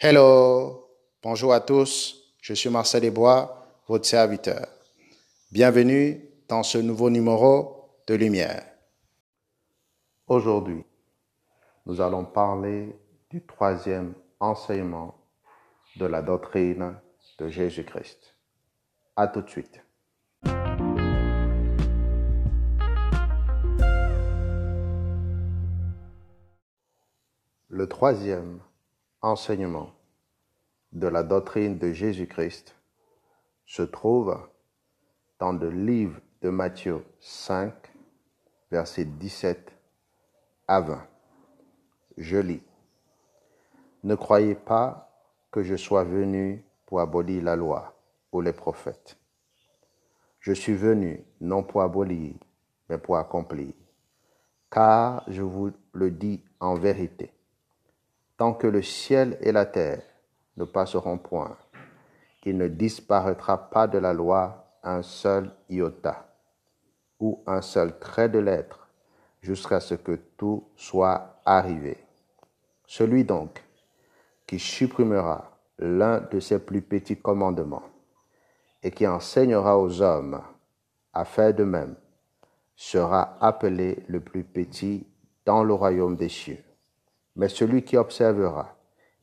Hello, bonjour à tous, je suis Marcel Desbois, votre serviteur. Bienvenue dans ce nouveau numéro de Lumière. Aujourd'hui, nous allons parler du troisième enseignement de la doctrine de Jésus-Christ. À tout de suite. Le troisième enseignement de la doctrine de Jésus-Christ se trouve dans le livre de Matthieu 5, versets 17 à 20. Je lis. Ne croyez pas que je sois venu pour abolir la loi ou les prophètes. Je suis venu non pour abolir, mais pour accomplir. Car je vous le dis en vérité, tant que le ciel et la terre ne passeront point, il ne disparaîtra pas de la loi un seul iota ou un seul trait de lettre jusqu'à ce que tout soit arrivé. Celui donc qui supprimera l'un de ses plus petits commandements et qui enseignera aux hommes à faire de même sera appelé le plus petit dans le royaume des cieux. Mais celui qui observera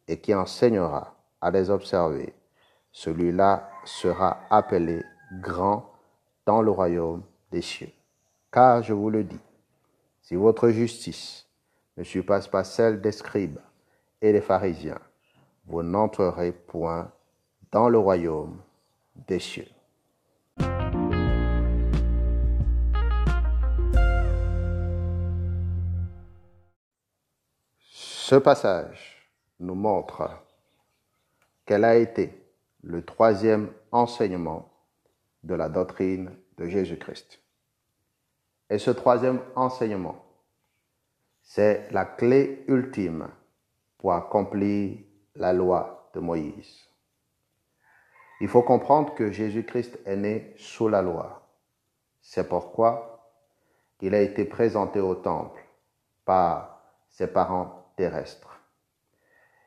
et qui enseignera à les observer, celui-là sera appelé grand dans le royaume des cieux. Car je vous le dis, si votre justice ne surpasse pas celle des scribes et des pharisiens, vous n'entrerez point dans le royaume des cieux. Ce passage nous montre quel a été le troisième enseignement de la doctrine de Jésus-Christ. Et ce troisième enseignement, c'est la clé ultime pour accomplir la loi de Moïse. Il faut comprendre que Jésus-Christ est né sous la loi. C'est pourquoi il a été présenté au temple par ses parents terrestre.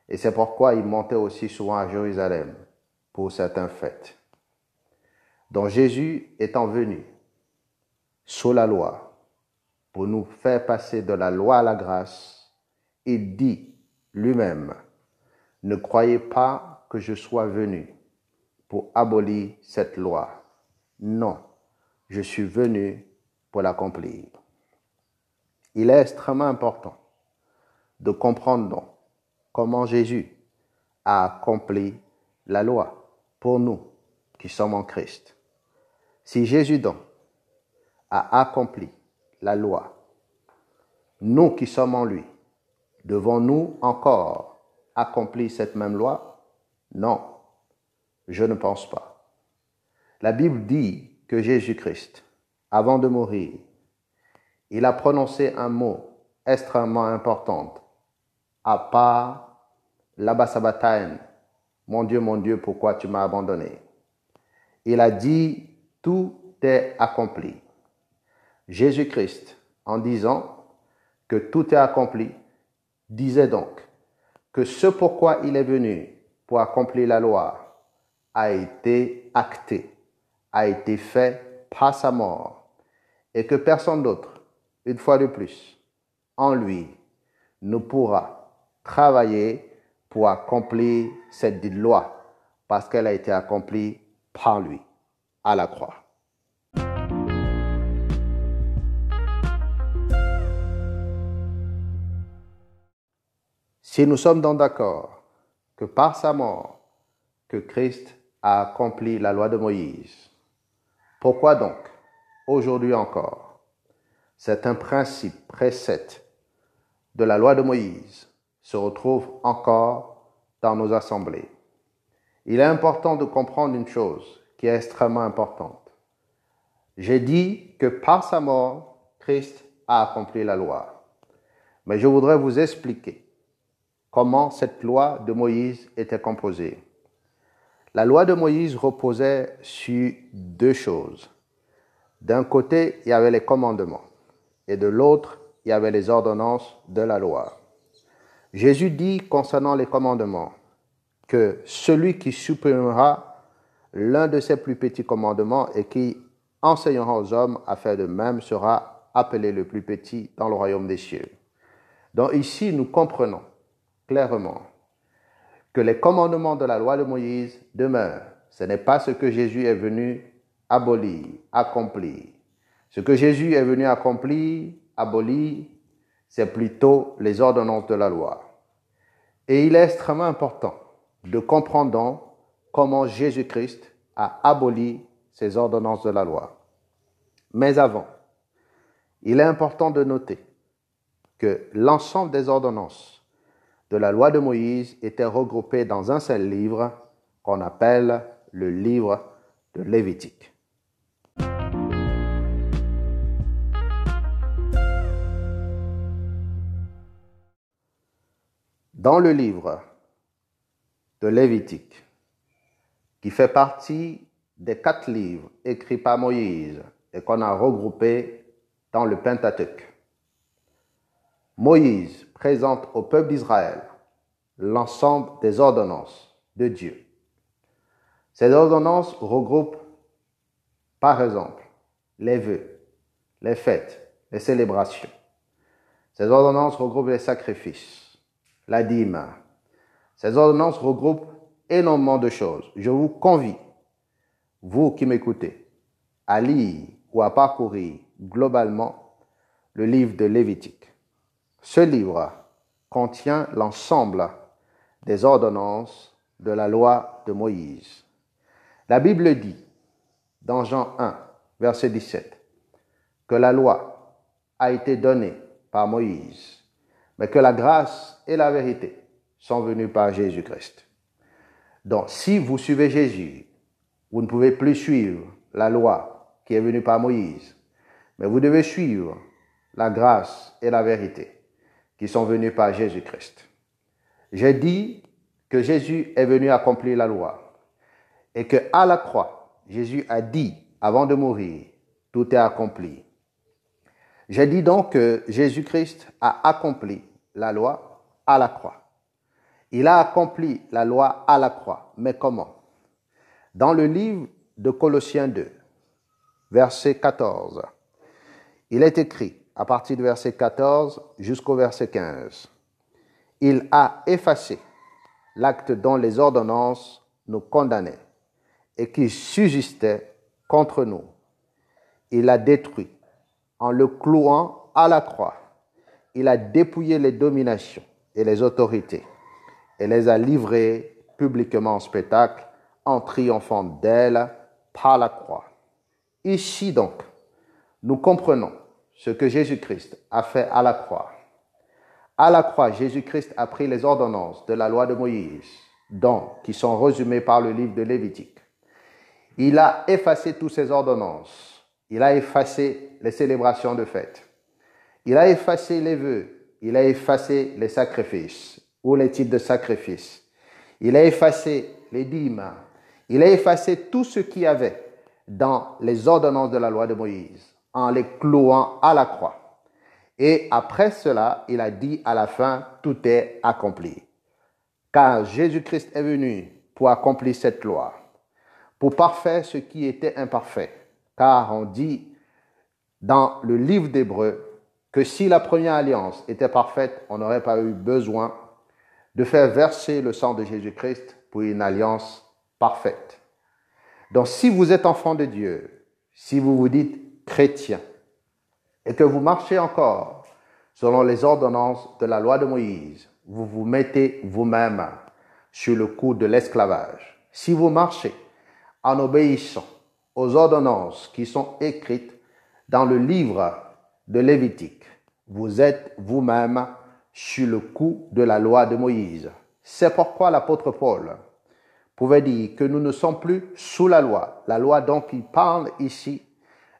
Et c'est pourquoi il montait aussi souvent à Jérusalem pour certains fêtes. Donc Jésus étant venu sous la loi pour nous faire passer de la loi à la grâce, il dit lui-même, ne croyez pas que je sois venu pour abolir cette loi. Non, je suis venu pour l'accomplir. Il est extrêmement important de comprendre comment Jésus a accompli la loi pour nous qui sommes en Christ. Si Jésus donc a accompli la loi, nous qui sommes en lui, devons-nous encore accomplir cette même loi? Non, je ne pense pas. La Bible dit que Jésus-Christ, avant de mourir, il a prononcé un mot extrêmement important à part mon Dieu, mon Dieu, pourquoi tu m'as abandonné? Il a dit, tout est accompli. Jésus-Christ, en disant que tout est accompli, disait donc que ce pourquoi il est venu pour accomplir la loi a été acté, a été fait par sa mort, et que personne d'autre, une fois de plus, en lui, ne pourra travailler pour accomplir cette loi parce qu'elle a été accomplie par lui à la croix. Si nous sommes donc d'accord que par sa mort, que Christ a accompli la loi de Moïse, pourquoi donc, aujourd'hui encore, c'est un principe précepte de la loi de Moïse se retrouve encore dans nos assemblées. Il est important de comprendre une chose qui est extrêmement importante. J'ai dit que par sa mort, Christ a accompli la loi. Mais je voudrais vous expliquer comment cette loi de Moïse était composée. La loi de Moïse reposait sur deux choses. D'un côté, il y avait les commandements et de l'autre, il y avait les ordonnances de la loi. Jésus dit concernant les commandements, que celui qui supprimera l'un de ses plus petits commandements et qui enseignera aux hommes à faire de même sera appelé le plus petit dans le royaume des cieux. Donc ici, nous comprenons clairement que les commandements de la loi de Moïse demeurent. Ce n'est pas ce que Jésus est venu abolir, accomplir. Ce que Jésus est venu accomplir, abolir, c'est plutôt les ordonnances de la loi. Et il est extrêmement important de comprendre comment Jésus-Christ a aboli ces ordonnances de la loi. Mais avant, il est important de noter que l'ensemble des ordonnances de la loi de Moïse étaient regroupées dans un seul livre qu'on appelle le livre de Lévitique. Dans le livre de Lévitique, qui fait partie des quatre livres écrits par Moïse et qu'on a regroupés dans le Pentateuque, Moïse présente au peuple d'Israël l'ensemble des ordonnances de Dieu. Ces ordonnances regroupent, par exemple, les vœux, les fêtes, les célébrations. Ces ordonnances regroupent les sacrifices, la dîme. Ces ordonnances regroupent énormément de choses. Je vous convie, vous qui m'écoutez, à lire ou à parcourir globalement le livre de Lévitique. Ce livre contient l'ensemble des ordonnances de la loi de Moïse. La Bible dit, dans Jean 1, verset 17, que la loi a été donnée par Moïse mais que la grâce et la vérité sont venues par Jésus-Christ. Donc, si vous suivez Jésus, vous ne pouvez plus suivre la loi qui est venue par Moïse, mais vous devez suivre la grâce et la vérité qui sont venues par Jésus-Christ. J'ai dit que Jésus est venu accomplir la loi et que à la croix, Jésus a dit avant de mourir, tout est accompli. J'ai dit donc que Jésus-Christ a accompli la loi à la croix. Il a accompli la loi à la croix. Mais comment? Dans le livre de Colossiens 2, verset 14, il est écrit, à partir du verset 14 jusqu'au verset 15, il a effacé l'acte dont les ordonnances nous condamnaient et qui subsistait contre nous. Il l'a détruit en le clouant à la croix il a dépouillé les dominations et les autorités et les a livrées publiquement en spectacle en triomphant d'elles par la croix. Ici donc, nous comprenons ce que Jésus-Christ a fait à la croix. À la croix, Jésus-Christ a pris les ordonnances de la loi de Moïse, dont, qui sont résumées par le livre de Lévitique. Il a effacé toutes ces ordonnances. Il a effacé les célébrations de fête. Il a effacé les vœux, il a effacé les sacrifices ou les types de sacrifices. Il a effacé les dîmes. Il a effacé tout ce qu'il y avait dans les ordonnances de la loi de Moïse en les clouant à la croix. Et après cela, il a dit à la fin, tout est accompli. Car Jésus-Christ est venu pour accomplir cette loi, pour parfaire ce qui était imparfait. Car on dit dans le livre d'Hébreu que si la première alliance était parfaite, on n'aurait pas eu besoin de faire verser le sang de Jésus-Christ pour une alliance parfaite. Donc si vous êtes enfant de Dieu, si vous vous dites chrétien, et que vous marchez encore selon les ordonnances de la loi de Moïse, vous vous mettez vous-même sur le coup de l'esclavage. Si vous marchez en obéissant aux ordonnances qui sont écrites dans le livre de Lévitique. Vous êtes vous-même sur le coup de la loi de Moïse. C'est pourquoi l'apôtre Paul pouvait dire que nous ne sommes plus sous la loi. La loi dont il parle ici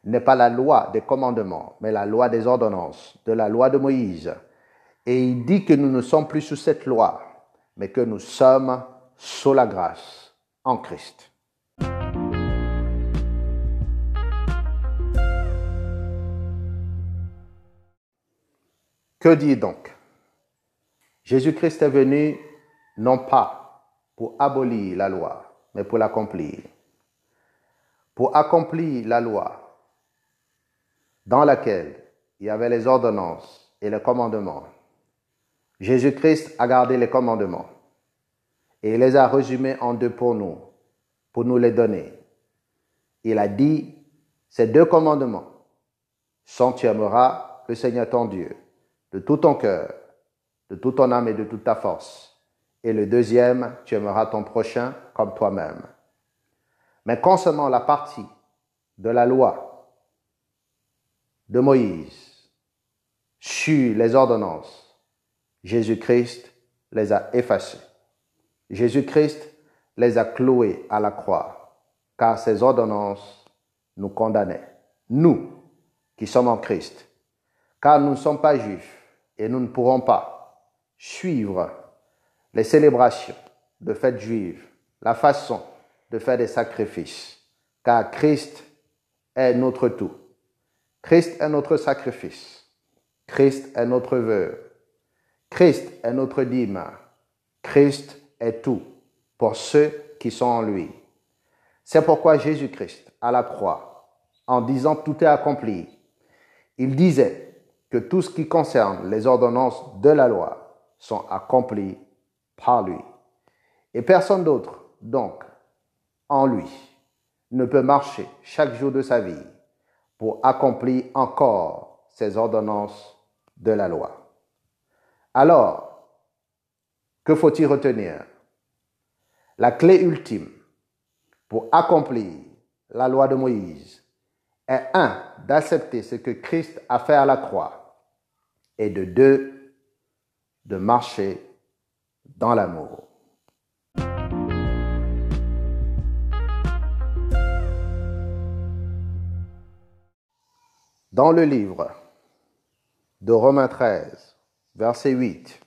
n'est pas la loi des commandements, mais la loi des ordonnances, de la loi de Moïse. Et il dit que nous ne sommes plus sous cette loi, mais que nous sommes sous la grâce en Christ. Que dit donc? Jésus-Christ est venu non pas pour abolir la loi, mais pour l'accomplir. Pour accomplir la loi dans laquelle il y avait les ordonnances et les commandements. Jésus-Christ a gardé les commandements et il les a résumés en deux pour nous, pour nous les donner. Il a dit, ces deux commandements sont tu le Seigneur ton Dieu de tout ton cœur, de toute ton âme et de toute ta force. Et le deuxième, tu aimeras ton prochain comme toi-même. Mais concernant la partie de la loi de Moïse sur les ordonnances, Jésus-Christ les a effacées. Jésus-Christ les a clouées à la croix, car ces ordonnances nous condamnaient. Nous, qui sommes en Christ, car nous ne sommes pas juifs et nous ne pourrons pas suivre les célébrations de fêtes juives, la façon de faire des sacrifices, car Christ est notre tout. Christ est notre sacrifice. Christ est notre vœu. Christ est notre dîme. Christ est tout pour ceux qui sont en lui. C'est pourquoi Jésus-Christ, à la croix, en disant tout est accompli, il disait que tout ce qui concerne les ordonnances de la loi sont accomplies par lui. Et personne d'autre, donc, en lui, ne peut marcher chaque jour de sa vie pour accomplir encore ces ordonnances de la loi. Alors, que faut-il retenir? La clé ultime pour accomplir la loi de Moïse est un, d'accepter ce que Christ a fait à la croix, et de deux, de marcher dans l'amour. Dans le livre de Romains 13, verset 8,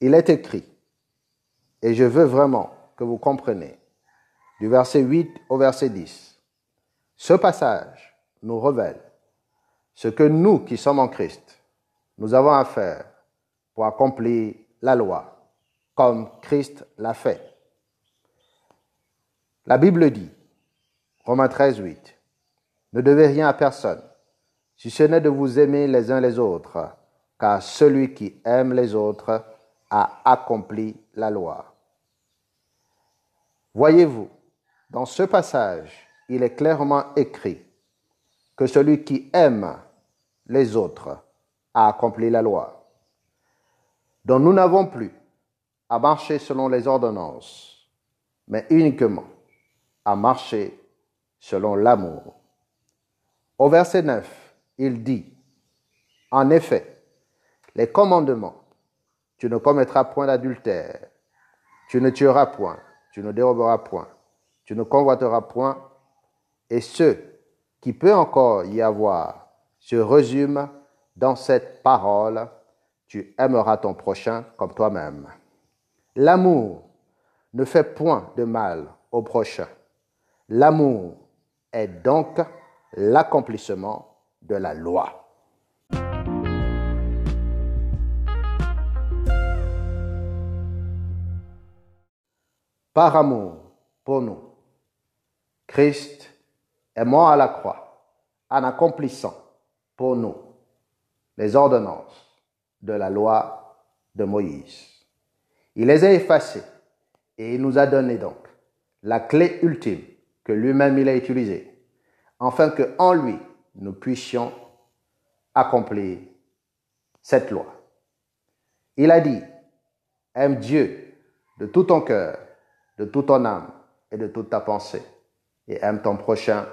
il est écrit, et je veux vraiment que vous compreniez, du verset 8 au verset 10, ce passage nous révèle ce que nous qui sommes en Christ, nous avons à faire pour accomplir la loi, comme Christ l'a fait. La Bible dit, Romains 13, 8, ne devez rien à personne, si ce n'est de vous aimer les uns les autres, car celui qui aime les autres a accompli la loi. Voyez-vous, dans ce passage, il est clairement écrit que celui qui aime les autres a accompli la loi. Donc nous n'avons plus à marcher selon les ordonnances, mais uniquement à marcher selon l'amour. Au verset 9, il dit, En effet, les commandements, tu ne commettras point d'adultère, tu ne tueras point, tu ne déroberas point, tu ne convoiteras point, et ce qui peut encore y avoir se résume dans cette parole, tu aimeras ton prochain comme toi-même. L'amour ne fait point de mal au prochain. L'amour est donc l'accomplissement de la loi. Par amour pour nous, Christ est mort à la croix en accomplissant pour nous les ordonnances de la loi de Moïse. Il les a effacées et il nous a donné donc la clé ultime que lui-même il a utilisée, afin que en lui nous puissions accomplir cette loi. Il a dit, aime Dieu de tout ton cœur, de toute ton âme et de toute ta pensée, et aime ton prochain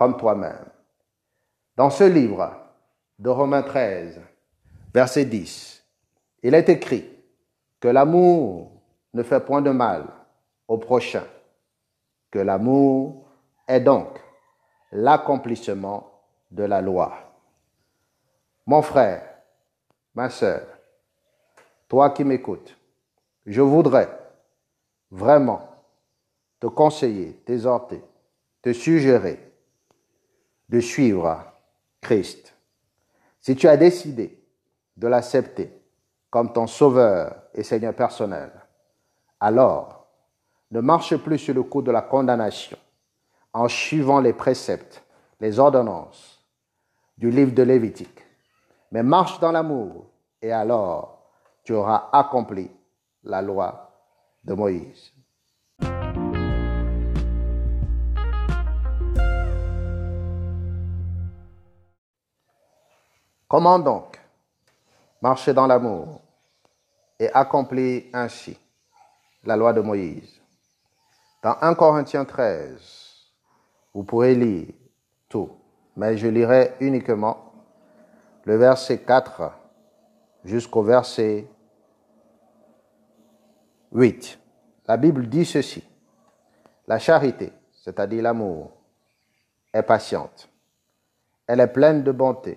comme toi-même. Dans ce livre de Romains 13, verset 10, il est écrit que l'amour ne fait point de mal au prochain, que l'amour est donc l'accomplissement de la loi. Mon frère, ma sœur, toi qui m'écoutes, je voudrais vraiment te conseiller, t'exhorter, te suggérer de suivre Christ. Si tu as décidé de l'accepter comme ton sauveur et Seigneur personnel, Alors, ne marche plus sur le coup de la condamnation en suivant les préceptes, les ordonnances du livre de Lévitique, mais marche dans l'amour et alors tu auras accompli la loi de Moïse. Comment donc marcher dans l'amour et accomplir ainsi la loi de Moïse? Dans 1 Corinthiens 13, vous pourrez lire tout, mais je lirai uniquement le verset 4 jusqu'au verset 8. La Bible dit ceci. La charité, c'est-à-dire l'amour, est patiente. Elle est pleine de bonté.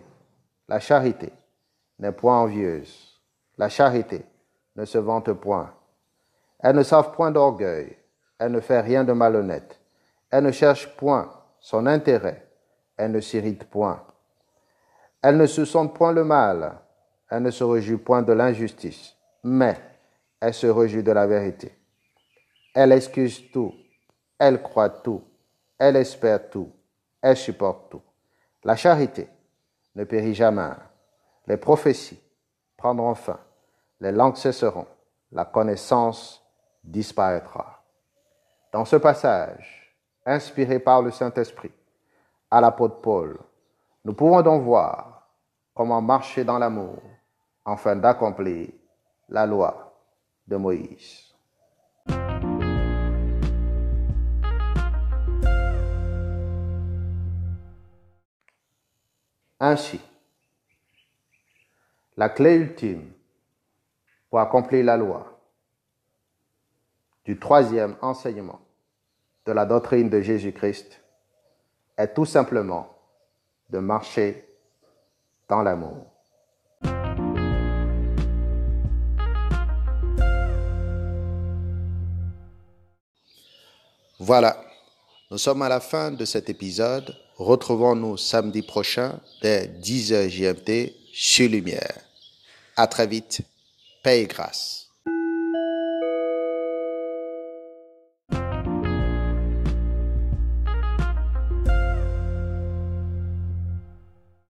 La charité n'est point envieuse. La charité ne se vante point. Elle ne savent point d'orgueil. Elle ne fait rien de malhonnête. Elle ne cherche point son intérêt. Elle ne s'irrite point. Elle ne se sent point le mal. Elle ne se réjouit point de l'injustice. Mais elle se réjouit de la vérité. Elle excuse tout. Elle croit tout. Elle espère tout. Elle supporte tout. La charité ne périt jamais. Les prophéties prendront fin, les langues cesseront, la connaissance disparaîtra. Dans ce passage, inspiré par le Saint-Esprit, à l'apôtre Paul, nous pouvons donc voir comment marcher dans l'amour afin d'accomplir la loi de Moïse. Ainsi, la clé ultime pour accomplir la loi du troisième enseignement de la doctrine de Jésus-Christ est tout simplement de marcher dans l'amour. Voilà, nous sommes à la fin de cet épisode Retrouvons-nous samedi prochain dès 10h GMT sur Lumière. À très vite. Paix et grâce.